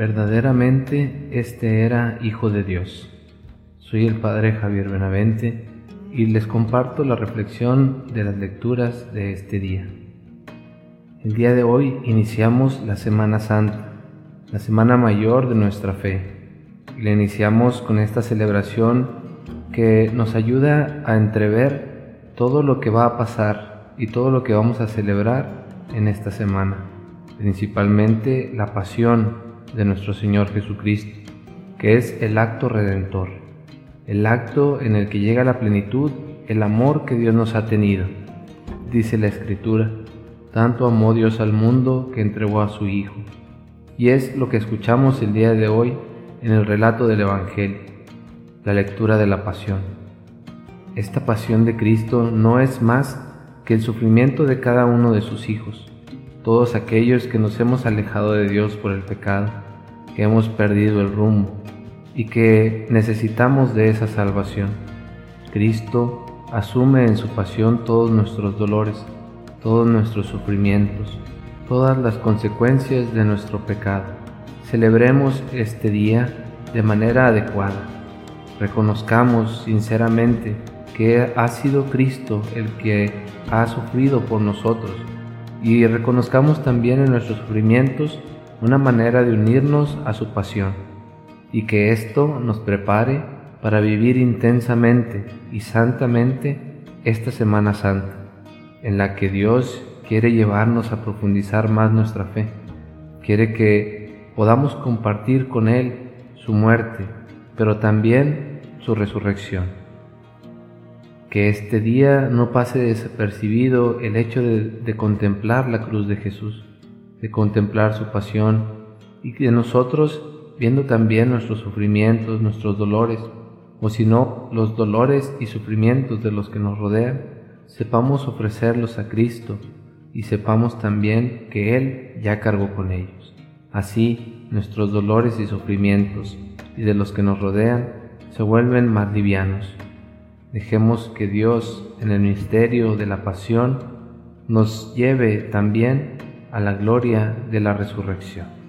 verdaderamente este era Hijo de Dios. Soy el Padre Javier Benavente y les comparto la reflexión de las lecturas de este día. El día de hoy iniciamos la Semana Santa, la Semana Mayor de nuestra fe. Y la iniciamos con esta celebración que nos ayuda a entrever todo lo que va a pasar y todo lo que vamos a celebrar en esta semana, principalmente la pasión de nuestro Señor Jesucristo, que es el acto redentor, el acto en el que llega a la plenitud el amor que Dios nos ha tenido. Dice la Escritura, tanto amó Dios al mundo que entregó a su Hijo. Y es lo que escuchamos el día de hoy en el relato del Evangelio, la lectura de la pasión. Esta pasión de Cristo no es más que el sufrimiento de cada uno de sus hijos, todos aquellos que nos hemos alejado de Dios por el pecado, que hemos perdido el rumbo y que necesitamos de esa salvación. Cristo asume en su pasión todos nuestros dolores, todos nuestros sufrimientos, todas las consecuencias de nuestro pecado. Celebremos este día de manera adecuada. Reconozcamos sinceramente que ha sido Cristo el que ha sufrido por nosotros y reconozcamos también en nuestros sufrimientos una manera de unirnos a su pasión y que esto nos prepare para vivir intensamente y santamente esta Semana Santa, en la que Dios quiere llevarnos a profundizar más nuestra fe, quiere que podamos compartir con Él su muerte, pero también su resurrección que este día no pase desapercibido el hecho de, contemplar la cruz de Jesús, de contemplar su pasión y que nosotros, viendo también nuestros sufrimientos, nuestros dolores, o si no, los dolores y sufrimientos de los que nos rodean, sepamos ofrecerlos a Cristo y sepamos también que Él ya cargó con ellos. Así, nuestros dolores y sufrimientos y de los que nos rodean se vuelven más livianos Dejemos que Dios en el misterio de la pasión nos lleve también a la gloria de la resurrección.